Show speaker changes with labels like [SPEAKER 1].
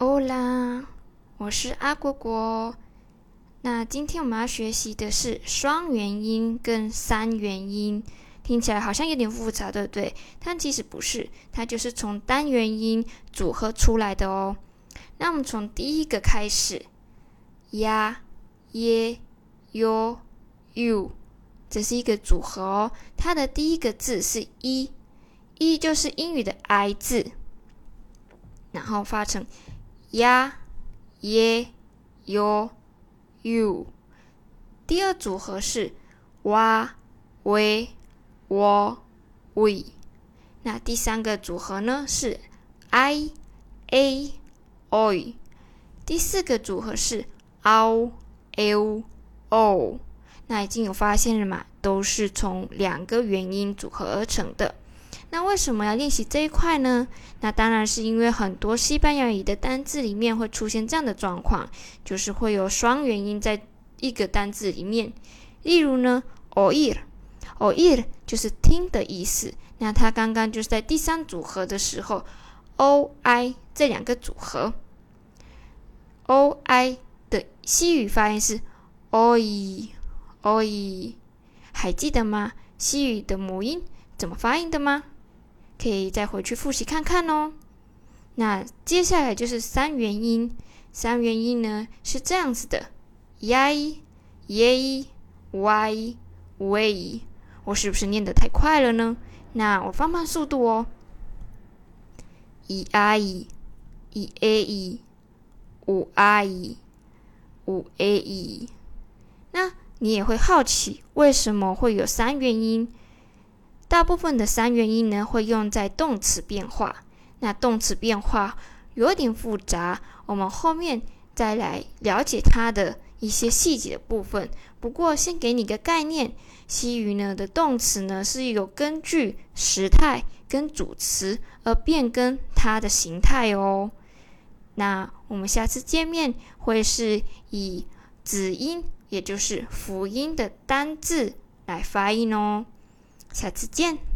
[SPEAKER 1] 欧啦，我是阿果果。那今天我们要学习的是双元音跟三元音，听起来好像有点复杂，对不对？但其实不是，它就是从单元音组合出来的哦。那我们从第一个开始，呀、耶、哟、u，这是一个组合哦。它的第一个字是一，一就是英语的 i 字，然后发成呀、耶、哟、u。第二组合是哇、喂、我、we。那第三个组合呢是 i、a、oi。第四个组合是 ao、l、o。那已经有发现了嘛？都是从两个元音组合而成的。那为什么要练习这一块呢？那当然是因为很多西班牙语的单字里面会出现这样的状况，就是会有双元音在一个单字里面。例如呢，oir，oir 就是听的意思。那它刚刚就是在第三组合的时候，o i 这两个组合，o i 的西语发音是 oi，oi，还记得吗？西语的母音怎么发音的吗？可以再回去复习看看哦。那接下来就是三元音，三元音呢是这样子的：y、y、y、w。我是不是念得太快了呢？那我放慢速度哦。一 i、一 a、五 i、五 a e。那你也会好奇，为什么会有三元音？大部分的三元音呢，会用在动词变化。那动词变化有点复杂，我们后面再来了解它的一些细节部分。不过先给你个概念，西语呢的动词呢是有根据时态跟主词而变更它的形态哦。那我们下次见面会是以子音，也就是辅音的单字来发音哦。下次见。